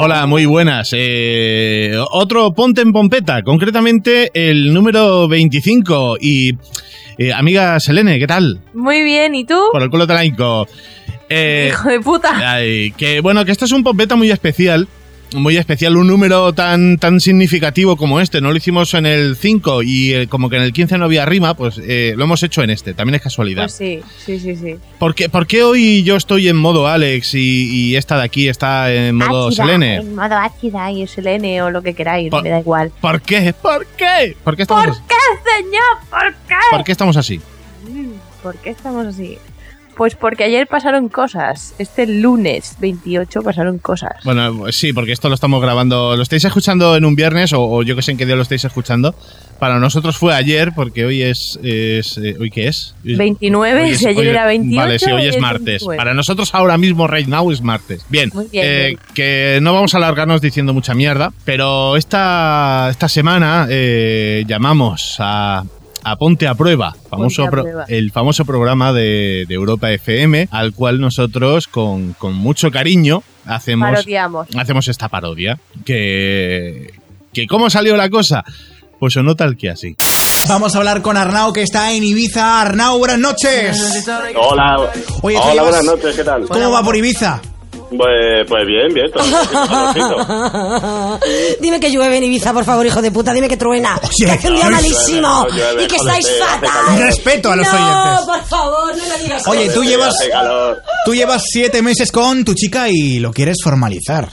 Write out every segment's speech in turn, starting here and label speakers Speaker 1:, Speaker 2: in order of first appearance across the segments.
Speaker 1: Hola, muy buenas. Eh, otro Ponte en Pompeta, concretamente el número 25. Y, eh, amiga Selene, ¿qué tal?
Speaker 2: Muy bien, ¿y tú?
Speaker 1: Por el culo telaico. Eh,
Speaker 2: Hijo de puta.
Speaker 1: ay, que bueno, que esto es un Pompeta muy especial. Muy especial, un número tan, tan significativo como este. No lo hicimos en el 5 y eh, como que en el 15 no había rima, pues eh, lo hemos hecho en este. También es casualidad.
Speaker 2: Pues sí, sí, sí, sí.
Speaker 1: ¿Por, qué, por qué hoy yo estoy en modo Alex y, y esta de aquí está en modo Selene?
Speaker 2: En modo ácida y Selene o lo que queráis,
Speaker 1: Por-
Speaker 2: me da igual.
Speaker 1: ¿Por qué? ¿Por qué? ¿Por qué estamos,
Speaker 2: ¿Por
Speaker 1: así?
Speaker 2: qué, señor? ¿Por qué?
Speaker 1: ¿Por qué estamos así?
Speaker 2: Mm, ¿Por qué estamos así? Pues porque ayer pasaron cosas. Este lunes 28 pasaron cosas.
Speaker 1: Bueno, sí, porque esto lo estamos grabando. Lo estáis escuchando en un viernes o, o yo que sé en qué día lo estáis escuchando. Para nosotros fue ayer porque hoy es. es, eh, ¿Hoy qué es?
Speaker 2: 29,
Speaker 1: Hoy es-
Speaker 2: si ayer
Speaker 1: hoy-
Speaker 2: era 28.
Speaker 1: Vale, sí, hoy es
Speaker 2: es
Speaker 1: martes.
Speaker 2: 29.
Speaker 1: Para nosotros ahora mismo, right now, es martes. Bien,
Speaker 2: Muy bien,
Speaker 1: eh,
Speaker 2: bien.
Speaker 1: que no vamos a alargarnos diciendo mucha mierda, pero esta, esta semana eh, llamamos a, a Ponte a Prueba, famoso
Speaker 2: Ponte a
Speaker 1: pro-
Speaker 2: Prueba.
Speaker 1: el famoso programa de, de Europa FM, al cual nosotros con, con mucho cariño hacemos,
Speaker 2: Parodiamos.
Speaker 1: hacemos esta parodia. Que, que ¿Cómo salió la cosa? Pues sonó tal que así.
Speaker 3: Vamos a hablar con Arnau, que está en Ibiza. Arnau, buenas noches.
Speaker 4: Hola,
Speaker 3: Oye, ¿tú
Speaker 4: hola,
Speaker 3: llevas-
Speaker 4: buenas noches, ¿qué tal?
Speaker 3: ¿Cómo va por Ibiza?
Speaker 4: Pues, pues bien, bien, todo todo
Speaker 5: Dime que llueve en Ibiza, por favor, hijo de puta. Dime que truena.
Speaker 3: Oye,
Speaker 5: que hace un día
Speaker 3: no
Speaker 5: malísimo.
Speaker 4: llueve, no llueve,
Speaker 5: y que estáis fatal.
Speaker 3: Respeto a los
Speaker 5: no,
Speaker 3: oyentes.
Speaker 5: por favor, no me digas
Speaker 3: Oye, tú llevas, tú llevas siete meses con tu chica y lo quieres formalizar.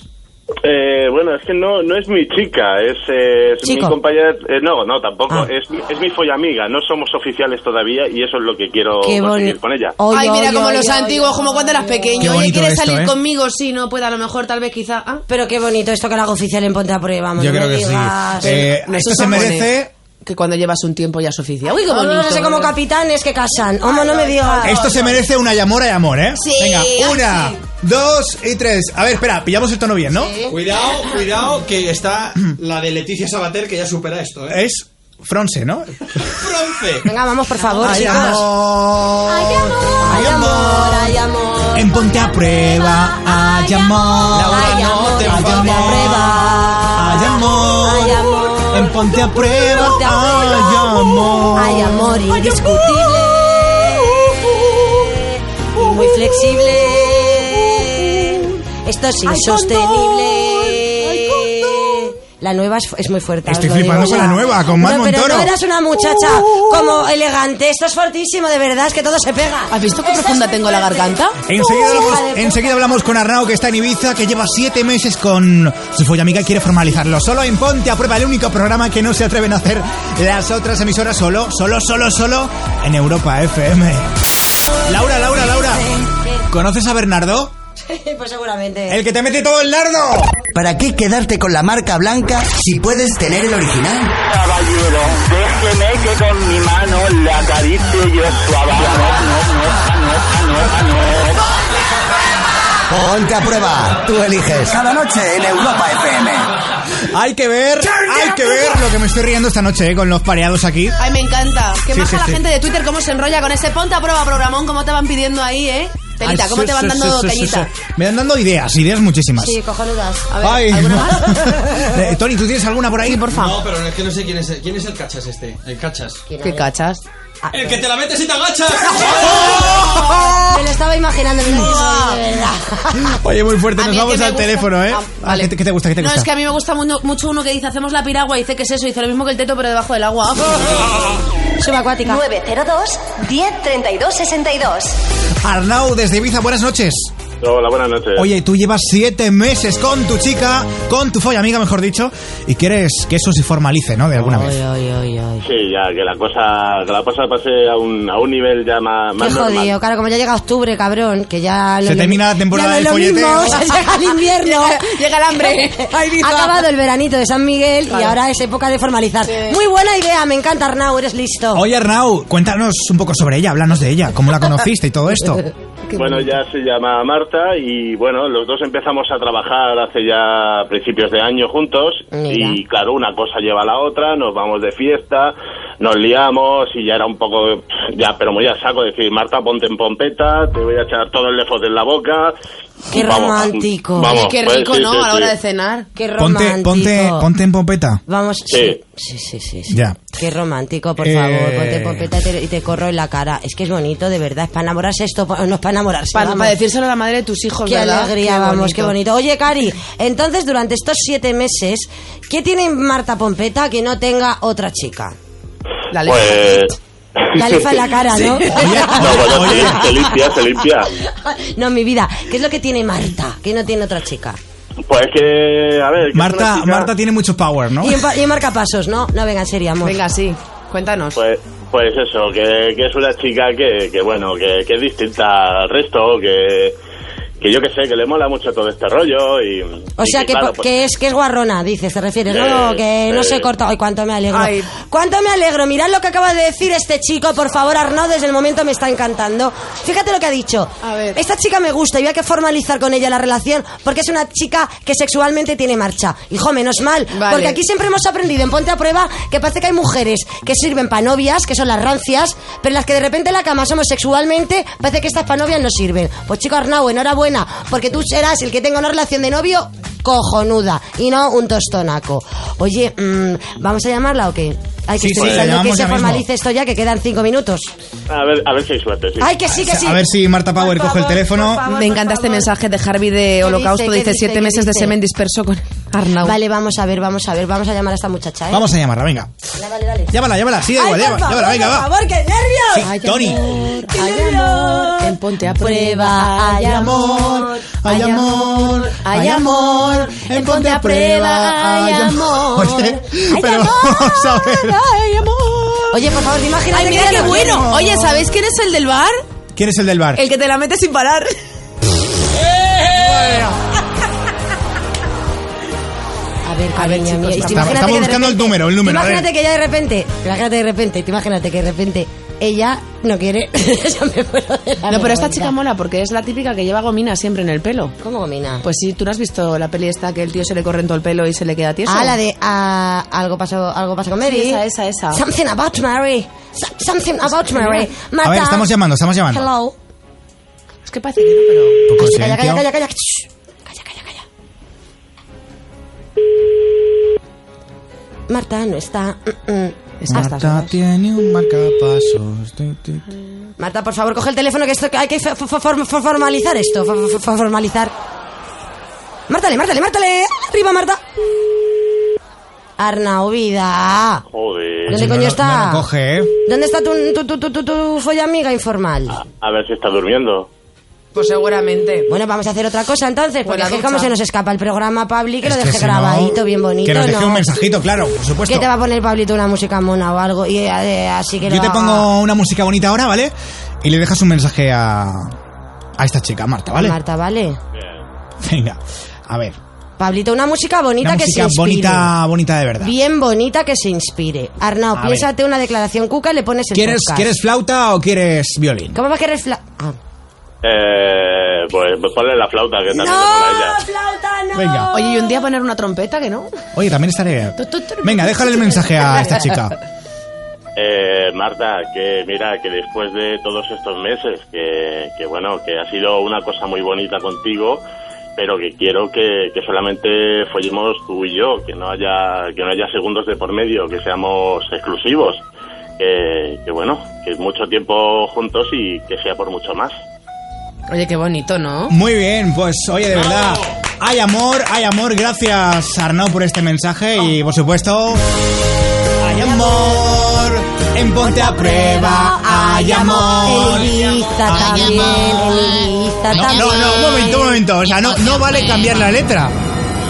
Speaker 4: Eh, bueno, es que no, no es mi chica, es, eh, es mi compañera. eh, no, no, tampoco.
Speaker 5: Ah.
Speaker 4: Es, mi- es mi follamiga. No somos oficiales todavía y eso es lo que quiero
Speaker 5: Qué
Speaker 4: conseguir con ella.
Speaker 5: Oye,
Speaker 6: Ay, mira, como los antiguos, como cuando eras pequeño. Oye, ¿quieres
Speaker 3: esto,
Speaker 6: salir
Speaker 3: ¿eh?
Speaker 6: conmigo? Sí, no puede, a lo mejor, tal vez, quizá. Ah,
Speaker 5: Pero qué bonito esto que lo hago oficial en Ponte a Prueba. vamos,
Speaker 3: Yo
Speaker 5: no
Speaker 3: creo
Speaker 5: me
Speaker 3: que sí.
Speaker 5: digas.
Speaker 3: Eh, esto
Speaker 6: se
Speaker 3: merece.
Speaker 6: Que cuando llevas un tiempo ya es oficial. Uy, qué
Speaker 5: Vamos
Speaker 6: bonito.
Speaker 5: a ser como capitanes que casan. Homo, no me digas.
Speaker 3: Esto se merece una llamora de amor, ¿eh?
Speaker 6: Sí,
Speaker 3: Venga,
Speaker 6: ay,
Speaker 3: una,
Speaker 6: sí.
Speaker 3: dos y tres. A ver, espera, pillamos el tono bien, ¿no?
Speaker 7: Cuidado, cuidado, que está la de Leticia Sabater que ya supera esto, ¿eh?
Speaker 3: Es Fronse, ¿no?
Speaker 7: ¡Bronce!
Speaker 5: Venga, vamos, por favor,
Speaker 3: Ay,
Speaker 5: chicos.
Speaker 3: amor.
Speaker 5: Ay, amor, ay, amor.
Speaker 3: En Ponte a Prueba, ay, amor.
Speaker 7: Laura,
Speaker 5: Ay,
Speaker 7: no
Speaker 5: amor,
Speaker 7: te
Speaker 5: en Ponte a
Speaker 7: enfades.
Speaker 5: Prueba.
Speaker 3: Ay, amor.
Speaker 5: Ay, amor.
Speaker 3: En Ponte a Prueba, ay, amor.
Speaker 5: Hay amor indiscutible y muy flexible. Esto es insostenible. La nueva es, es muy fuerte.
Speaker 3: Estoy flipando
Speaker 5: digo
Speaker 3: con la nueva, con Mar
Speaker 5: No, Pero no eras una muchacha como elegante. Esto es fortísimo, de verdad, es que todo se pega.
Speaker 6: ¿Has visto qué profunda tengo la garganta?
Speaker 3: Enseguida
Speaker 5: Hija
Speaker 3: hablamos, enseguida hablamos con Arnau, que está en Ibiza, que lleva siete meses con su follamiga y quiere formalizarlo. Solo en Ponte a Prueba, el único programa que no se atreven a hacer las otras emisoras solo, solo, solo, solo en Europa FM. Laura, Laura, Laura. ¿Conoces a Bernardo?
Speaker 5: pues seguramente.
Speaker 3: El que te mete todo el nardo.
Speaker 8: ¿Para qué quedarte con la marca blanca si puedes tener el original?
Speaker 4: Caballero, déjeme que con mi mano le acaricie yo
Speaker 8: Ponte a prueba, tú eliges. Cada noche en Europa FM.
Speaker 3: Hay que ver, hay que ver lo que me estoy riendo esta noche eh, con los pareados aquí.
Speaker 6: Ay, me encanta. Qué
Speaker 3: Sí,
Speaker 6: maja
Speaker 3: sí,
Speaker 6: la
Speaker 3: sí.
Speaker 6: gente de Twitter, cómo se enrolla con ese ponte a prueba programón, cómo te van pidiendo ahí, ¿eh? Telita,
Speaker 3: Ay,
Speaker 6: cómo
Speaker 3: sí,
Speaker 6: te van dando
Speaker 3: sí, sí. Me van dando ideas, ideas muchísimas.
Speaker 5: Sí, cojonudas.
Speaker 6: A ver,
Speaker 3: Ay.
Speaker 6: ¿alguna más?
Speaker 3: Eh, Tony, ¿tú tienes alguna por ahí?
Speaker 6: Sí, por favor.
Speaker 7: No, pero es que no sé quién es el, quién es el cachas este. El cachas.
Speaker 6: ¿Qué cachas?
Speaker 7: ¡El que te la metes y te agachas!
Speaker 5: Me lo estaba imaginando. de verdad.
Speaker 3: Oye, muy fuerte, nos vamos al teléfono, ¿eh?
Speaker 6: Ah, vale.
Speaker 3: ¿Qué, te, qué te gusta? ¿Qué te
Speaker 6: No,
Speaker 3: gusta?
Speaker 6: es que a mí me gusta mu- mucho uno que dice hacemos la piragua y dice que es eso, dice lo mismo que el teto pero debajo del agua.
Speaker 5: Subacuática.
Speaker 9: 902 10 32 62.
Speaker 3: Arnau, desde Ibiza, buenas noches.
Speaker 4: Hola, buenas noches.
Speaker 3: Oye, tú llevas siete meses con tu chica, con tu folla amiga, mejor dicho, y quieres que eso se formalice, ¿no? De alguna vez.
Speaker 4: Sí, ya, que la cosa, que la cosa pase a un, a un nivel ya más,
Speaker 5: Qué
Speaker 4: más normal.
Speaker 5: jodido, claro, como ya llega octubre, cabrón, que ya... no
Speaker 3: Se
Speaker 5: lo
Speaker 3: termina
Speaker 5: mi-
Speaker 3: la temporada del
Speaker 5: lo
Speaker 3: folleteo.
Speaker 5: o sea, llega el invierno.
Speaker 6: Llega el hambre.
Speaker 5: Ha acabado el veranito de San Miguel y
Speaker 6: Claro.
Speaker 5: ahora es época de formalizar. Muy buena idea, me encanta Arnau, eres listo.
Speaker 3: Oye, Arnau, cuéntanos un poco sobre ella, háblanos de ella, cómo la conociste y todo esto.
Speaker 4: Bueno, ya se llama Marta y bueno, los dos empezamos a trabajar hace ya principios de año juntos
Speaker 5: Mira.
Speaker 4: y claro, una cosa lleva a la otra, nos vamos de fiesta, nos liamos y ya era un poco, ya, pero muy a saco, decir, Marta, ponte en pompeta, te voy a echar todo el lefos en la boca.
Speaker 5: Qué
Speaker 4: Vamos,
Speaker 5: romántico.
Speaker 4: vamos,
Speaker 6: Qué
Speaker 4: pues,
Speaker 6: rico,
Speaker 4: sí,
Speaker 6: ¿no?
Speaker 4: sí,
Speaker 6: a la hora
Speaker 4: sí.
Speaker 6: de cenar.
Speaker 5: Qué
Speaker 3: Ponte,
Speaker 5: romántico.
Speaker 3: ponte, ponte en pompeta.
Speaker 5: Vamos,
Speaker 4: Sí.
Speaker 5: sí, sí, sí, sí.
Speaker 3: Ya.
Speaker 5: Qué romántico, por
Speaker 3: Eh,
Speaker 5: favor. Ponte pompeta y te, y te corro en la cara. Es que es bonito, de verdad. Es para enamorarse esto, no es para enamorarse.
Speaker 6: Para,
Speaker 5: vamos.
Speaker 6: decírselo a la madre de tus hijos,
Speaker 5: Qué
Speaker 6: ¿verdad?
Speaker 5: alegría, vamos, qué bonito. Oye, Cari, entonces durante estos siete meses, ¿qué tiene Marta Pompeta que no tenga otra chica?
Speaker 6: La.
Speaker 4: Pues...
Speaker 5: La lefa en la cara, ¿no?
Speaker 4: No, bueno, se, se limpia, se limpia.
Speaker 5: no, mi vida, ¿qué es lo que tiene Marta que no tiene otra chica?
Speaker 4: Pues que, a ver... que es
Speaker 3: Marta,
Speaker 4: chica-
Speaker 3: Marta tiene mucho power, ¿no?
Speaker 5: Y y en marcapasos, ¿no? No, venga, en serio, amor.
Speaker 6: Venga, sí. Cuéntanos.
Speaker 4: Pues, pues eso, que, que es una chica que, que bueno, que, que es distinta al resto, que, que yo que sé, que le mola mucho todo este rollo y...
Speaker 5: O
Speaker 4: y
Speaker 5: sea, que,
Speaker 4: claro,
Speaker 5: po-
Speaker 4: pues-
Speaker 5: que es que es guarrona, dices, te refieres,
Speaker 4: Eh,
Speaker 5: ¿no? Que no
Speaker 4: eh.
Speaker 5: se corta. Ay, cuánto me alegro.
Speaker 6: Ay.
Speaker 5: Cuánto me alegro. Mirad lo que acaba de decir este chico, por favor, Arnaud, desde el momento me está encantando. Fíjate lo que ha dicho.
Speaker 6: A ver.
Speaker 5: Esta chica me gusta y hay que formalizar con ella la relación porque es una chica que sexualmente tiene marcha. Hijo, menos mal.
Speaker 6: Vale.
Speaker 5: Porque aquí siempre hemos aprendido en Ponte a Prueba que parece que hay mujeres que sirven para novias, que son las rancias, pero las que de repente en la cama somos sexualmente, parece que estas para novias no sirven. Pues chico Arnau, enhorabuena, porque tú serás el que tenga una relación de novio cojonuda y no un tostonaco. Oye, mm, ¿vamos a llamarla o qué? Hay que
Speaker 3: Sí,
Speaker 5: estoy
Speaker 3: sí, la
Speaker 5: que se
Speaker 3: ya mismo.
Speaker 5: formalice esto ya, que quedan cinco minutos.
Speaker 4: A ver, a ver si hay suerte, sí.
Speaker 5: Ay, que sí, que sí.
Speaker 3: A ver si Marta Power
Speaker 5: Por
Speaker 3: coge el teléfono.
Speaker 5: favor,
Speaker 6: Me encanta este mensaje de Harvey de Holocausto.
Speaker 5: dice? ¿Qué
Speaker 6: Dice, siete
Speaker 5: ¿Qué
Speaker 6: meses de
Speaker 5: dice?
Speaker 6: semen disperso con Arnau.
Speaker 5: Vale, vamos a ver, vamos a ver, vamos a llamar a esta muchacha, ¿eh?
Speaker 3: Vamos a llamarla, venga.
Speaker 5: Dale, dale, dale.
Speaker 3: Llámala, llámala, sí, da igual,
Speaker 5: por
Speaker 3: llámala,
Speaker 5: favor,
Speaker 3: llámala, venga,
Speaker 5: por
Speaker 3: va.
Speaker 5: favor, qué nervios.
Speaker 3: Sí, Tony.
Speaker 5: Qué
Speaker 6: Ay,
Speaker 5: nervios.
Speaker 6: amor, en ponte a prueba.
Speaker 5: Ay, amor,
Speaker 3: ay, amor,
Speaker 5: ay, amor, en ponte a prueba, ay, amor.
Speaker 3: Oye, pero vamos a ver.
Speaker 5: ay, amor. Oye, por favor, imagínate
Speaker 6: Ay, mira qué bueno. Oye, ¿sabéis quién es el del bar?
Speaker 3: ¿Quién es el del bar?
Speaker 6: El que te la mete sin parar.
Speaker 5: A ver,
Speaker 6: A ver,
Speaker 5: cariño
Speaker 6: chicos,
Speaker 5: mío, y
Speaker 6: estamos-
Speaker 3: buscando el número, el número.
Speaker 5: Imagínate que ya de repente, imagínate de repente, imagínate que de repente ella no quiere. Ya me muero de la
Speaker 6: No, pero esta chica mola porque es la típica que lleva gomina siempre en el pelo.
Speaker 5: ¿Cómo gomina?
Speaker 6: Pues sí, ¿tú no has visto la peli esta que el tío se le corre en todo el pelo y se le queda tieso?
Speaker 5: Ah, la de ah, algo pasó, algo pasó con Mary.
Speaker 6: Sí, esa, esa, esa.
Speaker 5: Something about Mary. So- Something about Mary.
Speaker 3: A ver, estamos llamando, estamos llamando.
Speaker 5: Hello.
Speaker 6: Es que parece que no, pero...
Speaker 5: Calla, calla, calla. Calla, Marta no está. Mm, mm.
Speaker 3: Marta tiene un marcapasos.
Speaker 5: Marta, por favor, coge el teléfono que esto que hay que fo- fo- form- fo- formalizar esto. fo- fo- fo- formalizar. Mártale, mártale, mártale. Arriba, Marta. Arnau, vida.
Speaker 4: Joder.
Speaker 5: ¿Dónde coño está?
Speaker 3: coge, ¿eh?
Speaker 5: ¿Dónde está tu, tu, tu, tu, tu, tu follamiga informal?
Speaker 4: A ver si está durmiendo.
Speaker 6: Pues seguramente.
Speaker 5: Bueno, vamos a hacer otra cosa entonces, porque
Speaker 6: Pues
Speaker 5: es que como se nos escapa el programa, Pabli, que
Speaker 3: Es
Speaker 5: lo
Speaker 3: que
Speaker 5: deje
Speaker 3: si no,
Speaker 5: grabadito, bien bonito,
Speaker 3: Que nos deje
Speaker 5: ¿no?
Speaker 3: un mensajito, claro, por supuesto.
Speaker 5: ¿Qué te va a poner Pablito una música mona o algo? Y eh, así que
Speaker 3: Yo
Speaker 5: lo
Speaker 3: te
Speaker 5: haga.
Speaker 3: pongo una música bonita ahora, ¿vale? Y le dejas un mensaje a, a esta chica, Marta, ¿vale?
Speaker 5: Marta, ¿vale?
Speaker 3: Venga, a ver.
Speaker 5: Pablito, una música bonita
Speaker 3: Una
Speaker 5: que se
Speaker 3: música
Speaker 5: inspire.
Speaker 3: bonita, bonita de verdad.
Speaker 5: Bien bonita que se inspire. Arnau,
Speaker 3: A
Speaker 5: piénsate una declaración cuca y le pones el
Speaker 3: ¿Quieres,
Speaker 5: podcast.
Speaker 3: ¿Quieres flauta o quieres violín?
Speaker 5: ¿Cómo va a querer fla... Ah.
Speaker 4: Eh, pues, pues ponle la flauta, que también le mola a ella.
Speaker 5: flauta, no!
Speaker 3: Venga.
Speaker 6: Oye, y un día poner una trompeta, que no?
Speaker 3: Oye, también estaré... Venga, déjale el mensaje a esta chica.
Speaker 4: Eh, Marta, que mira, que después de todos estos meses, que, que bueno, que ha sido una cosa muy bonita contigo, pero que quiero que, que solamente follemos tú y yo, que no haya, que no haya segundos de por medio, que seamos exclusivos, que, que bueno, que mucho tiempo juntos y que sea por mucho más.
Speaker 6: Oye, qué bonito, ¿no?
Speaker 3: Muy bien, pues oye, de verdad, hay amor, hay amor. Gracias, Arnau, por este mensaje y, por supuesto, hay amor. En Ponte a Prueba, hay amor.
Speaker 5: También,
Speaker 3: No,
Speaker 5: también.
Speaker 3: no, no, un momento, un momento. O sea, no, no vale cambiar la letra.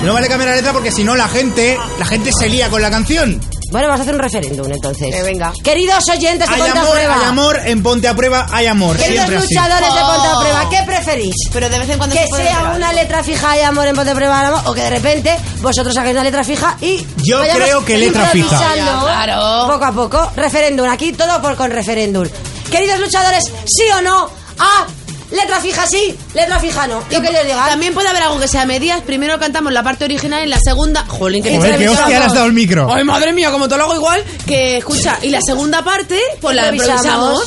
Speaker 3: No vale cambiar la letra porque si no la gente, la gente se lía con la canción.
Speaker 5: Bueno, vamos a hacer un referéndum entonces.
Speaker 6: Eh, venga.
Speaker 5: Queridos oyentes de
Speaker 3: Hay
Speaker 5: Ponte a
Speaker 3: amor,
Speaker 5: Prueba.
Speaker 3: hay amor, en Ponte a Prueba, hay amor.
Speaker 5: Queridos
Speaker 3: Siempre así.
Speaker 5: luchadores de Ponte a
Speaker 6: Oh.
Speaker 5: Prueba, ¿qué preferís?
Speaker 6: Pero de vez en cuando
Speaker 5: Que
Speaker 6: se puede
Speaker 5: sea una
Speaker 6: algo.
Speaker 5: letra fija hay amor en Ponte a Prueba hay amor, o que de repente vosotros hagáis una letra fija y
Speaker 3: Yo creo que letra fija.
Speaker 6: Ya, claro.
Speaker 5: Poco a poco, referéndum, aquí todo por con referéndum. Queridos luchadores, sí o no a Letra fija sí, letra fija no. Yo que les diga.
Speaker 6: También puede haber algo que sea medias. Primero cantamos la parte original y la segunda. Jolín, que
Speaker 3: Joder, qué hostia le has dado el micro.
Speaker 6: Ay, madre mía, como te lo hago igual. Que escucha, y la segunda parte, pues la
Speaker 5: Improvisamos.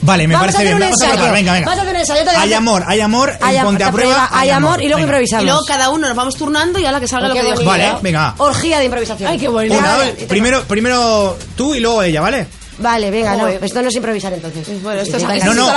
Speaker 3: Vale, me
Speaker 5: Vamos
Speaker 3: parece bien. Vamos a probar, venga, venga.
Speaker 5: Vamos a hacer un ensayo.
Speaker 3: Hay amor, hay amor,
Speaker 5: Hay
Speaker 3: ponte a prueba.
Speaker 5: hay amor y luego
Speaker 3: Venga.
Speaker 5: improvisamos.
Speaker 6: Y luego cada uno nos vamos turnando y a la que salga lo que quiera.
Speaker 3: Vale, venga.
Speaker 5: Orgía de improvisación.
Speaker 6: Ay, qué.
Speaker 5: Venga,
Speaker 3: Una, primero, primero tú y luego ella, ¿vale?
Speaker 5: Vale, venga, no. Esto no es improvisar entonces.
Speaker 6: Bueno, esto es-
Speaker 3: No, no,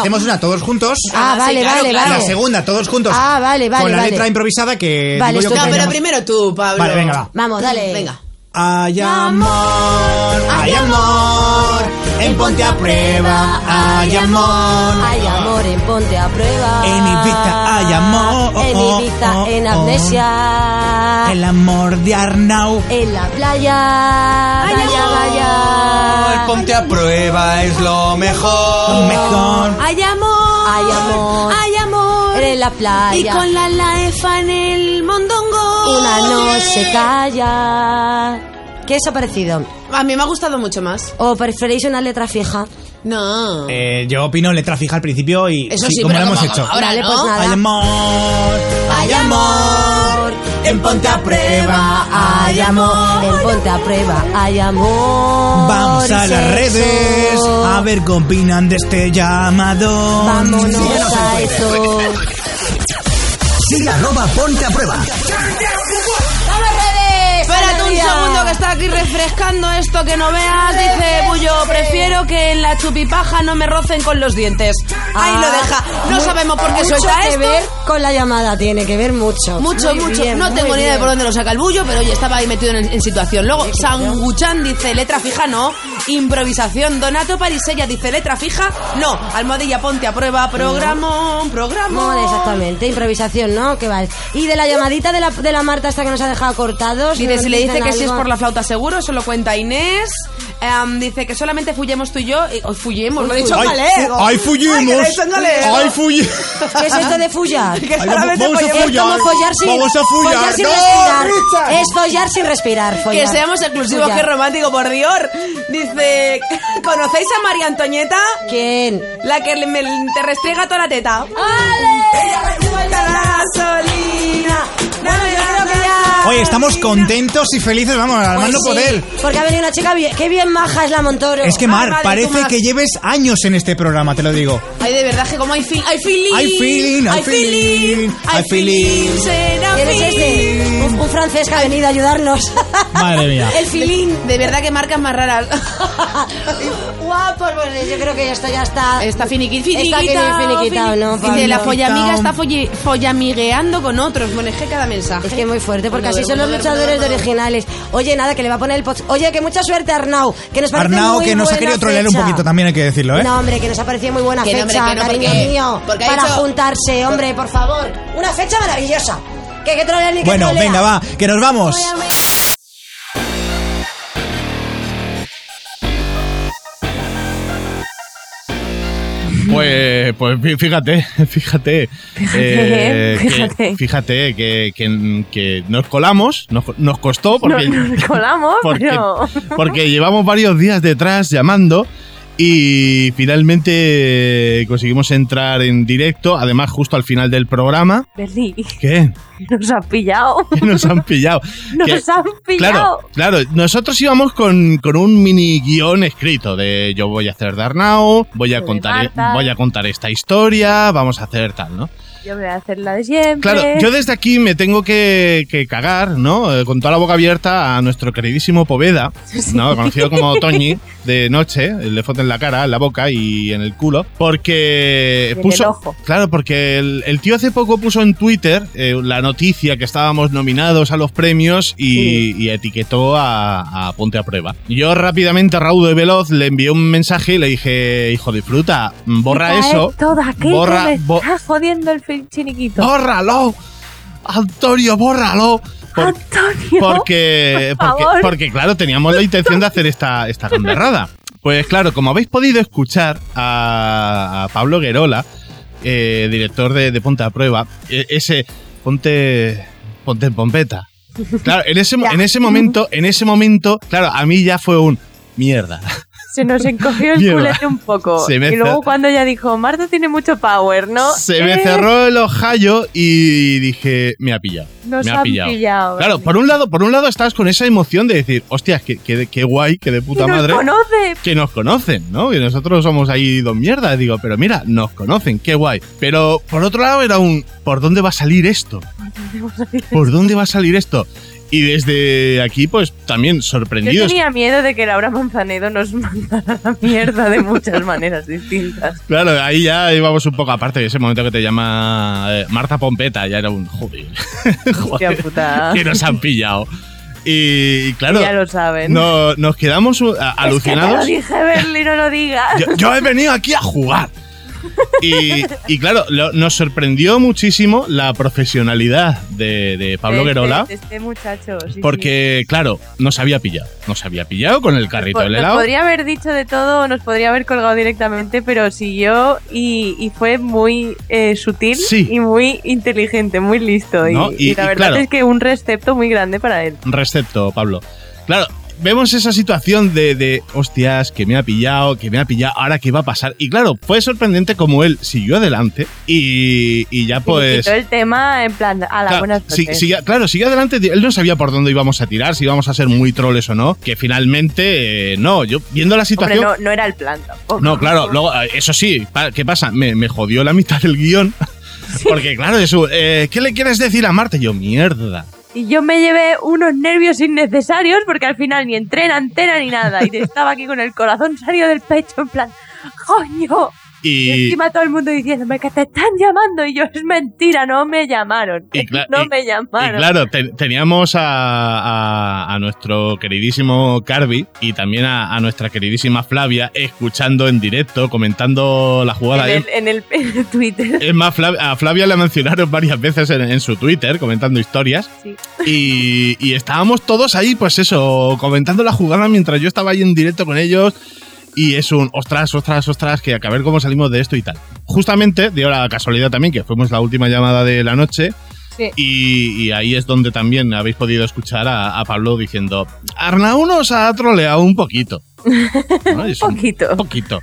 Speaker 3: hacemos una todos juntos.
Speaker 5: Ah,
Speaker 6: Ah,
Speaker 5: vale,
Speaker 6: sí, claro,
Speaker 5: vale,
Speaker 6: claro.
Speaker 5: vale.
Speaker 3: La segunda, todos juntos.
Speaker 5: Ah, vale, vale,
Speaker 3: Con la
Speaker 5: vale.
Speaker 3: letra improvisada que.
Speaker 5: Vale,
Speaker 3: digo yo
Speaker 5: esto-
Speaker 3: que
Speaker 6: No, pero primero tú, Pablo.
Speaker 3: Vale, venga, va.
Speaker 5: Vamos, dale.
Speaker 6: Venga.
Speaker 3: Hay amor, hay amor, en ponte a prueba, hay amor.
Speaker 5: Hay amor en Ponte a Prueba.
Speaker 3: En Ibiza hay amor.
Speaker 5: En Ibiza, en
Speaker 3: Oh, oh.
Speaker 5: Amnesia.
Speaker 3: El amor de Arnau.
Speaker 5: En la playa.
Speaker 6: Hay
Speaker 5: Vaya,
Speaker 6: amor.
Speaker 5: vaya.
Speaker 7: Ponte a prueba, es lo mejor.
Speaker 3: Mejor.
Speaker 6: Hay amor.
Speaker 5: Hay amor.
Speaker 6: Hay amor.
Speaker 5: En la playa.
Speaker 6: Y con la laefa en el mondongo.
Speaker 5: Una no se calla. ¿Qué os ha parecido?
Speaker 6: A mí me ha gustado mucho más.
Speaker 5: ¿O preferéis una letra fija?
Speaker 6: No.
Speaker 3: Eh, yo opino letra fija al principio y
Speaker 6: Eso
Speaker 3: sí,
Speaker 6: sí,
Speaker 3: como
Speaker 6: pero
Speaker 3: lo hemos
Speaker 6: como
Speaker 3: hecho.
Speaker 6: ahora
Speaker 5: Vale,
Speaker 6: no.
Speaker 5: pues nada.
Speaker 3: Hay amor, hay amor, en ponte a prueba, hay amor.
Speaker 5: En Ponte a Prueba hay amor.
Speaker 3: Vamos a
Speaker 5: y
Speaker 3: las
Speaker 5: sexo.
Speaker 3: redes a ver qué opinan de este llamado.
Speaker 5: Vámonos a eso.
Speaker 8: Sigue arroba ponte a prueba.
Speaker 6: Segundo que está aquí refrescando esto que no veas. Dice Bullo, prefiero que en la chupipaja no me rocen con los dientes. Ahí
Speaker 5: Ah,
Speaker 6: lo deja. No
Speaker 5: mu-
Speaker 6: sabemos por qué suelta
Speaker 5: que
Speaker 6: esto.
Speaker 5: ver con la llamada, tiene que ver mucho.
Speaker 6: Mucho,
Speaker 5: Muy
Speaker 6: mucho.
Speaker 5: bien,
Speaker 6: no
Speaker 5: muy
Speaker 6: tengo ni idea de por dónde lo saca el bullo, pero oye, estaba ahí metido en, en situación. Luego, Sanguchan dice letra fija, no. Improvisación. Donato Parisella dice letra fija, no. Almohadilla, ponte a prueba. Programón, programón.
Speaker 5: Vale, exactamente, improvisación, ¿no? ¿Qué vale? Y de la llamadita de la, de la Marta esta que nos ha dejado cortados.
Speaker 6: Dice,
Speaker 5: ¿nos
Speaker 6: si le dice que si es por la flauta seguro, eso lo cuenta Inés. Em, dice que solamente fullemos tú y yo. Y, hoy fullemos, lo he dicho en
Speaker 3: Ay,
Speaker 6: galego.
Speaker 3: ay, fullemos.
Speaker 6: Ay,
Speaker 3: fullemos.
Speaker 5: ¿Qué es esto de follar?
Speaker 3: Ay,
Speaker 6: solamente
Speaker 3: vamos a
Speaker 6: follemos-
Speaker 5: Es
Speaker 3: follar.
Speaker 5: como follar sin,
Speaker 3: Vamos a follar.
Speaker 5: sin
Speaker 3: ¡No,
Speaker 5: respirar.
Speaker 3: Richard!
Speaker 5: Es follar sin respirar.
Speaker 6: Que
Speaker 5: follar.
Speaker 6: seamos exclusivos,
Speaker 5: Follar.
Speaker 6: qué romántico, por Dior. Dice, ¿conocéis a María Antonieta?
Speaker 5: ¿Quién?
Speaker 6: La que me- te restriega toda la teta.
Speaker 5: ¡Ale!
Speaker 3: Estamos contentos y felices, vamos, al
Speaker 5: Pues
Speaker 3: no
Speaker 5: sí,
Speaker 3: poder.
Speaker 5: Porque ha venido una chica bien, qué bien maja es la Montoro.
Speaker 3: Es que,
Speaker 6: Ay,
Speaker 3: Mar,
Speaker 6: madre,
Speaker 3: parece que lleves años en este programa, te lo digo.
Speaker 6: Ay, de verdad que como hay feeling. Hay feeling.
Speaker 3: Hay feeling, hay feeling, hay feeling.
Speaker 5: ¿Quién es este?
Speaker 6: feeling.
Speaker 5: Un, un francés que ha venido a ayudarnos.
Speaker 3: Madre mía.
Speaker 5: El filín.
Speaker 6: De verdad que marcas más raras.
Speaker 5: Guapos, pues yo creo que esto ya está...
Speaker 6: Está
Speaker 5: Está
Speaker 6: finiquitado.
Speaker 5: ¿no,
Speaker 6: Dice, la follamiga está follamigueando con otros. Bueno, es que cada mensaje.
Speaker 5: Es que muy fuerte, porque
Speaker 6: Bueno,
Speaker 5: así son los
Speaker 6: bueno,
Speaker 5: luchadores
Speaker 6: bueno,
Speaker 5: de
Speaker 6: bueno.
Speaker 5: originales. Oye, nada, que le va a poner el post. Oye, que mucha suerte, Arnau. Que nos parece
Speaker 3: Arnau,
Speaker 5: muy
Speaker 3: que nos ha
Speaker 5: buena
Speaker 3: querido trolear un poquito, también hay que decirlo, ¿eh?
Speaker 5: No, hombre, que nos ha parecido muy buena
Speaker 6: Que no, hombre,
Speaker 5: fecha,
Speaker 6: que no,
Speaker 5: cariño
Speaker 6: porque-
Speaker 5: mío.
Speaker 6: porque ha
Speaker 5: para
Speaker 6: hecho-
Speaker 5: juntarse, hombre, por favor. Una fecha maravillosa. Que que trolear ni que
Speaker 3: Bueno,
Speaker 5: trolea.
Speaker 3: venga, va, que nos vamos.
Speaker 1: Pues, pues fí- fíjate, fíjate. eh, que-
Speaker 2: fíjate.
Speaker 1: fíjate que, que- que nos colamos, nos, nos costó porque,
Speaker 2: No- nos colamos,
Speaker 1: porque,
Speaker 2: pero-
Speaker 1: porque llevamos varios días detrás llamando y finalmente conseguimos entrar en directo, además justo al final del programa. ¿Qué?
Speaker 2: nos han pillado.
Speaker 1: Nos han pillado.
Speaker 2: Nos
Speaker 1: Que-
Speaker 2: han pillado.
Speaker 1: Claro, claro. Nosotros íbamos con, con un mini guion escrito de yo voy a hacer de Arnau, voy a contar,
Speaker 2: Marta.
Speaker 1: voy a contar esta historia, vamos a hacer tal, ¿no?
Speaker 2: Yo voy a hacer la de siempre.
Speaker 1: Claro, yo desde aquí me tengo que, que cagar, ¿no? Eh, Con toda la boca abierta a nuestro queridísimo Poveda, ¿no? Conocido como Toñi, de noche, le foto en la cara, en la boca y en el culo, porque
Speaker 2: en
Speaker 1: puso...
Speaker 2: el ojo.
Speaker 1: Claro, porque el, el tío hace poco puso en Twitter eh, la noticia que estábamos nominados a los premios y, y etiquetó a, a Ponte a Prueba. Yo rápidamente, raudo y veloz, le envié un mensaje y le dije, hijo de fruta, borra eso.
Speaker 2: Todo aquello
Speaker 1: borra,
Speaker 2: me
Speaker 1: bo-
Speaker 2: está jodiendo el chiniquito.
Speaker 1: ¡Bórralo! Antonio, bórralo. Por-
Speaker 2: Antonio.
Speaker 1: porque,
Speaker 2: por
Speaker 1: porque,
Speaker 2: favor.
Speaker 1: porque, claro, teníamos la intención de hacer esta, esta gamberrada. Pues claro, como habéis podido escuchar a, a Pablo Guerola, eh, director de, de Ponte a Prueba, e- ese Ponte, ponte en Pompeta. Claro, en ese, en ese momento, en ese momento, claro, a mí ya fue un mierda.
Speaker 2: Se nos encogió el
Speaker 1: Mierda.
Speaker 2: culete un poco.
Speaker 1: Se me
Speaker 2: Y luego cuando ella dijo, Marta tiene mucho power, ¿no?
Speaker 1: Se me
Speaker 2: Eh,
Speaker 1: cerró el ojallo y dije, me ha pillado.
Speaker 2: Nos
Speaker 1: me ha pillado.
Speaker 2: pillado,
Speaker 1: Claro, por un lado, por un lado estás con esa emoción de decir, hostia, qué, qué, qué guay, qué de puta
Speaker 2: ¡Y nos
Speaker 1: madre.
Speaker 2: conoce!
Speaker 1: Que nos conocen, ¿no? Que nosotros somos ahí dos mierdas. Digo, pero mira, nos conocen, qué guay. Pero por otro lado era un, ¿por dónde va a salir esto? ¿Por dónde va a salir esto? Y desde aquí, pues también
Speaker 2: Yo
Speaker 1: sorprendidos.
Speaker 2: tenía miedo de que Laura Manzanedo nos mandara la mierda de muchas maneras distintas.
Speaker 1: Claro, ahí ya íbamos un poco aparte. Ese momento que te llama eh, Marta Pompeta, ya era un joder.
Speaker 2: Hostia puta.
Speaker 1: que nos han pillado. Y, claro,
Speaker 2: ya lo saben.
Speaker 1: no- nos quedamos uh, a-
Speaker 2: Es que te
Speaker 1: alucinados.
Speaker 2: lo dije, Berly, no lo digas.
Speaker 1: yo, yo he venido aquí a jugar. Y, y claro, lo- nos sorprendió muchísimo la profesionalidad de, de Pablo
Speaker 2: este-
Speaker 1: Guerola.
Speaker 2: de este muchacho, sí, sí.
Speaker 1: Porque, claro, nos había pillado. Nos había pillado con el carrito del
Speaker 2: nos
Speaker 1: helado.
Speaker 2: podría haber dicho de todo, nos podría haber colgado directamente, pero siguió y, y fue muy eh, sutil
Speaker 1: Sí.
Speaker 2: y muy inteligente, muy listo. Y,
Speaker 1: ¿No? Y-
Speaker 2: y la verdad
Speaker 1: claro.
Speaker 2: es que un recepto muy grande para él.
Speaker 1: Recepto, Pablo. Claro, vemos esa situación de, de, hostias, que me ha pillado, que me ha pillado, ahora qué va a pasar. Y claro, fue sorprendente como él siguió adelante y, y ya
Speaker 2: Y
Speaker 1: pues...
Speaker 2: quitó el tema en plan, a la
Speaker 1: Claro,
Speaker 2: buena
Speaker 1: claro, siguió adelante. Él no sabía por dónde íbamos a tirar, si íbamos a ser muy troles o no. Que finalmente, eh, no. Yo viendo la
Speaker 2: Hombre,
Speaker 1: situación.
Speaker 2: no, no era el plan tampoco.
Speaker 1: No, claro, luego, eh, eso sí, ¿qué pasa? Me, me jodió la mitad del guion. Porque, claro, eso, eh, ¿qué le quieres decir a Marta? Y yo, mierda.
Speaker 2: Y yo me llevé unos nervios innecesarios porque al final ni entré en antena ni nada. Y estaba aquí con el corazón salido del pecho en plan, ¡coño! Y
Speaker 1: Y,
Speaker 2: encima todo el mundo diciéndome que te están llamando y yo es mentira, no me llamaron.
Speaker 1: Y
Speaker 2: no
Speaker 1: y-
Speaker 2: me
Speaker 1: y
Speaker 2: llamaron.
Speaker 1: claro, te- teníamos a, a- a nuestro queridísimo Carby y también a, a nuestra queridísima Flavia escuchando en directo, comentando la jugada.
Speaker 2: en, el, en, el, en el Twitter.
Speaker 1: Es más, a Flavia la mencionaron varias veces en, en su Twitter, comentando historias.
Speaker 2: Sí.
Speaker 1: Y, y estábamos todos ahí, pues eso, comentando la jugada mientras yo estaba ahí en directo con ellos. Y es un, ostras, ostras, ostras, que a ver cómo salimos de esto y tal. Justamente, dio la casualidad también que fuimos la última llamada de la noche.
Speaker 2: Sí.
Speaker 1: Y, y ahí es donde también habéis podido escuchar a, a Pablo diciendo, Arnau nos ha troleado un poquito. ¿No? Es un
Speaker 2: Poquito.
Speaker 1: poquito.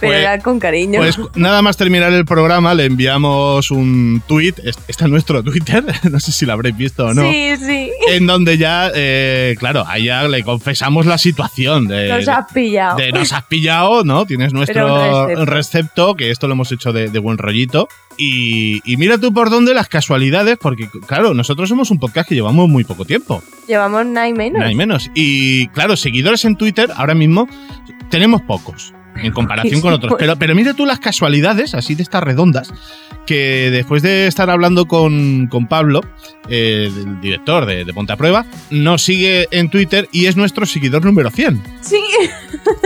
Speaker 2: Pero
Speaker 1: Pues-
Speaker 2: era con cariño.
Speaker 1: pues nada más terminar el programa, le enviamos un tweet. Está en nuestro Twitter, no sé si lo habréis visto o no.
Speaker 2: Sí, sí.
Speaker 1: En donde ya, eh, claro, ya le confesamos la situación de.
Speaker 2: Nos has pillado.
Speaker 1: de nos has pillado, ¿no? Tienes nuestro
Speaker 2: recepto.
Speaker 1: recepto, que esto lo hemos hecho de, de buen rollito. Y, y mira tú por dónde las casualidades, porque claro, nosotros somos un podcast que llevamos muy poco tiempo,
Speaker 2: Llevamos nada y menos.
Speaker 1: no hay menos. Y claro, seguidores en Twitter ahora mismo tenemos pocos en comparación con otros. Pero, pero mira tú las casualidades, así de estas redondas, que después de estar hablando con, con Pablo, eh, el director de, de Ponte a Prueba, nos sigue en Twitter y es nuestro seguidor número 100.
Speaker 2: Sí.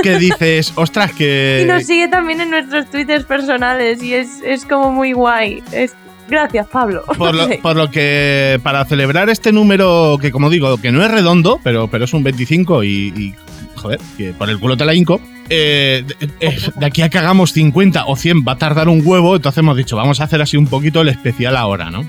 Speaker 1: Que dices, ostras, que...
Speaker 2: Y nos sigue también en nuestros twitters personales y es, es como muy guay. Es, gracias, Pablo.
Speaker 1: Por lo, por lo que para celebrar este número, que como digo, que no es redondo, pero, pero es un 25 y, y, joder, que por el culo te la hinco, eh, de, eh, de aquí a que hagamos 50 o 100 va a tardar un huevo, entonces hemos dicho, vamos a hacer así un poquito el especial ahora, ¿no?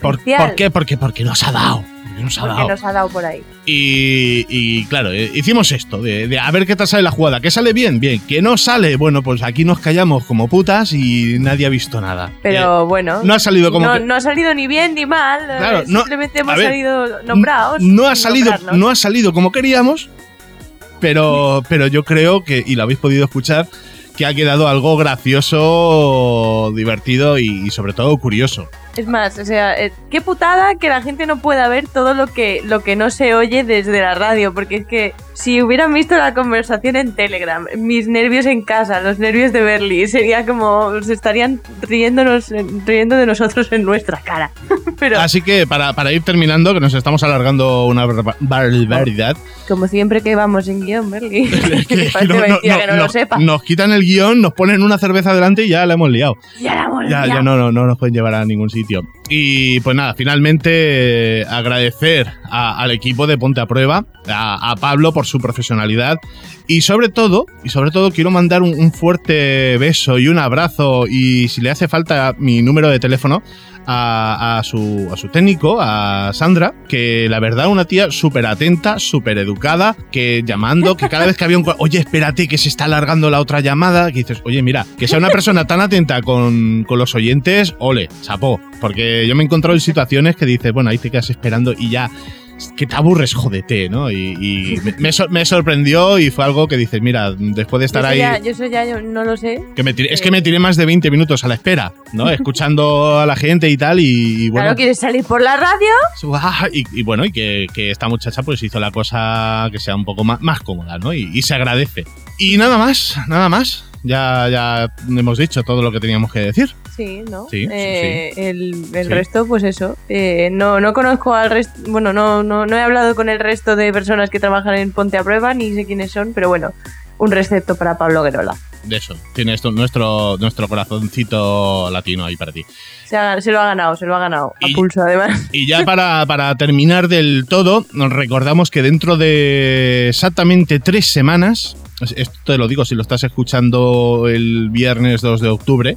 Speaker 1: ¿Por,
Speaker 2: Especial.
Speaker 1: ¿por qué? Porque, porque nos ha dado. Porque nos ha
Speaker 2: Porque
Speaker 1: dado.
Speaker 2: nos ha dado por ahí.
Speaker 1: Y, y, claro, eh, hicimos esto, de, de a ver qué tal sale la jugada. ¿Que sale bien? Bien. ¿Que no sale? Bueno, pues aquí nos callamos como putas y nadie ha visto nada.
Speaker 2: Pero bueno.
Speaker 1: no ha salido como
Speaker 2: no,
Speaker 1: que-
Speaker 2: no ha salido ni bien ni mal.
Speaker 1: Claro,
Speaker 2: simplemente hemos
Speaker 1: ver,
Speaker 2: salido nombrados.
Speaker 1: No ha salido,
Speaker 2: nombrarnos.
Speaker 1: no ha salido como queríamos, pero, pero yo creo que, y lo habéis podido escuchar, que ha quedado algo gracioso, divertido y, y sobre todo curioso.
Speaker 2: Es más, o sea, eh, qué putada que la gente no pueda ver todo lo que, lo que no se oye desde la radio, porque es que si hubieran visto la conversación en Telegram, mis nervios en casa, los nervios de Berly, sería como se estarían riéndonos, riendo de nosotros en nuestra cara. Pero
Speaker 1: Así que para, para ir terminando, que nos estamos alargando una barba- barbaridad,
Speaker 2: como siempre que vamos en guion, Berly,
Speaker 1: que no- no- no-
Speaker 2: que no, lo sepa.
Speaker 1: nos quitan el guion, nos ponen una cerveza delante y ya la hemos liado.
Speaker 2: Ya la hemos
Speaker 1: Ya,
Speaker 2: liado.
Speaker 1: ya no, no, no nos pueden llevar a ningún sitio. Y pues nada, finalmente agradecer al equipo de Ponte a Prueba, a, Pablo por su profesionalidad. Y sobre todo, y sobre todo quiero mandar un fuerte beso y un abrazo. Y si le hace falta mi número de teléfono a, a su, a su técnico, a Sandra, que la verdad una tía súper atenta, súper educada, que llamando, que cada vez que había un... Oye, espérate, que se está alargando la otra llamada, que dices, oye, mira, que sea una persona tan atenta con, con los oyentes, ole, chapó. Porque yo me he encontrado en situaciones que dices, bueno, ahí te quedas esperando y ya que te aburres, jodete, ¿no? Y, y me, me sor- me sorprendió y fue algo que dices, mira, después de estar
Speaker 2: yo,
Speaker 1: ahí...
Speaker 2: ya, yo eso ya yo no lo sé.
Speaker 1: Que me tiré- es que me tiré más de 20 minutos a la espera, ¿no? Escuchando a la gente y tal, y, y bueno.
Speaker 2: claro, quieres salir por la radio.
Speaker 1: Y, y bueno, y que, que esta muchacha pues hizo la cosa que sea un poco más, más cómoda, ¿no? Y se agradece. Y nada más, nada más. Ya, ya hemos dicho todo lo que teníamos que decir.
Speaker 2: Sí, ¿no?
Speaker 1: Sí, sí,
Speaker 2: Eh, El, el
Speaker 1: Sí.
Speaker 2: resto, pues eso. Eh, no, no conozco al resto. Bueno, no, no, no he hablado con el resto de personas que trabajan en Ponte a Prueba, ni sé quiénes son, pero bueno, un recepto para Pablo Guerola.
Speaker 1: De eso. Tiene esto, nuestro, nuestro corazoncito latino ahí para ti.
Speaker 2: Se, ha- se lo ha ganado, se lo ha ganado. A pulso, además.
Speaker 1: Y ya para, para terminar del todo, nos recordamos que dentro de exactamente tres semanas, esto te lo digo si lo estás escuchando el viernes 2 de octubre,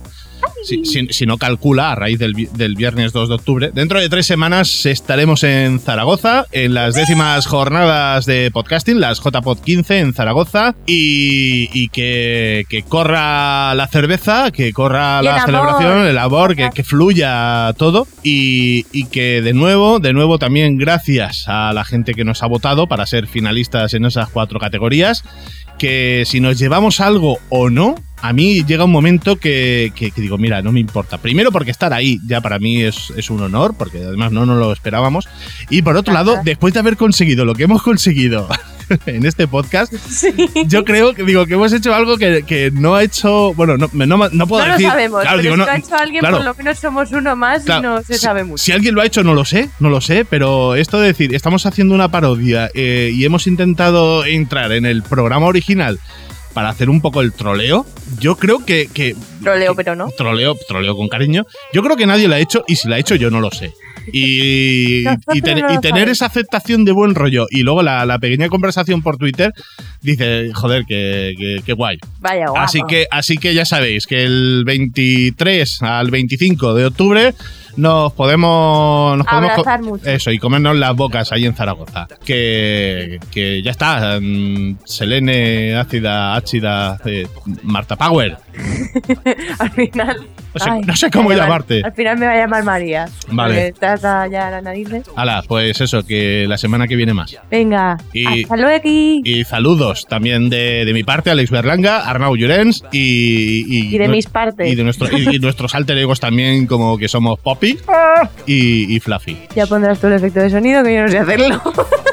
Speaker 1: si, si- si no calcula a raíz del, vi- del viernes 2 de octubre, dentro de tres semanas estaremos en Zaragoza, en las décimas jornadas de podcasting, las JPod 15 en Zaragoza, y, y que, que corra la cerveza, que corra la
Speaker 2: el
Speaker 1: celebración, el labor, que, que fluya todo y, y que de nuevo, de nuevo también gracias a la gente que nos ha votado para ser finalistas en esas cuatro categorías, que si nos llevamos algo o no, a mí llega un momento que, que- que digo, mira, no me importa. Primero porque estar ahí ya para mí es, es un honor, porque además no nos lo esperábamos. Y por otro lado, después de haber conseguido lo que hemos conseguido en este podcast, yo creo que digo que hemos hecho algo que, que no ha hecho, bueno, no, no, no puedo
Speaker 2: no lo sabemos,
Speaker 1: Claro,
Speaker 2: pero
Speaker 1: digo,
Speaker 2: si
Speaker 1: no-
Speaker 2: lo ha hecho alguien,
Speaker 1: claro.
Speaker 2: por lo menos somos uno más
Speaker 1: Claro,
Speaker 2: y no se
Speaker 1: si-
Speaker 2: sabe mucho.
Speaker 1: Si alguien lo ha hecho, no lo sé, no lo sé, pero esto de decir, estamos haciendo una parodia eh, y hemos intentado entrar en el programa original para hacer un poco el troleo, yo creo que, que
Speaker 2: Troleo, pero no.
Speaker 1: troleo, troleo con cariño, yo creo que nadie lo ha hecho y si lo ha hecho yo no lo sé. Y, ten- tener esa aceptación de buen rollo y luego la, la pequeña conversación por Twitter, dice, joder, que, que- que guay.
Speaker 2: Vaya guapo.
Speaker 1: Así que, así que ya sabéis que el 23 al 25 de octubre nos podemos, nos podemos
Speaker 2: mucho.
Speaker 1: eso y comernos las bocas ahí en Zaragoza. Que, que ya está. Selene, ácida, ácida, eh, Marta Power.
Speaker 2: al final.
Speaker 1: No sé-
Speaker 2: Ay,
Speaker 1: no sé cómo
Speaker 2: llamar-
Speaker 1: llamarte.
Speaker 2: Al final me va a llamar María.
Speaker 1: Vale.
Speaker 2: ata ya la nariz.
Speaker 1: Hala, pues eso, que la semana que viene más.
Speaker 2: Venga.
Speaker 1: Y-
Speaker 2: Hasta luego.
Speaker 1: Y saludos también de, de mi parte, Alex Berlanga, Arnau Llorens y,
Speaker 2: Y de mis partes.
Speaker 1: Y, de nuestro, y, y nuestros alter egos también, como que somos Poppy y, y Fluffy.
Speaker 2: Ya pondrás tú el efecto de sonido que yo no sé hacerlo.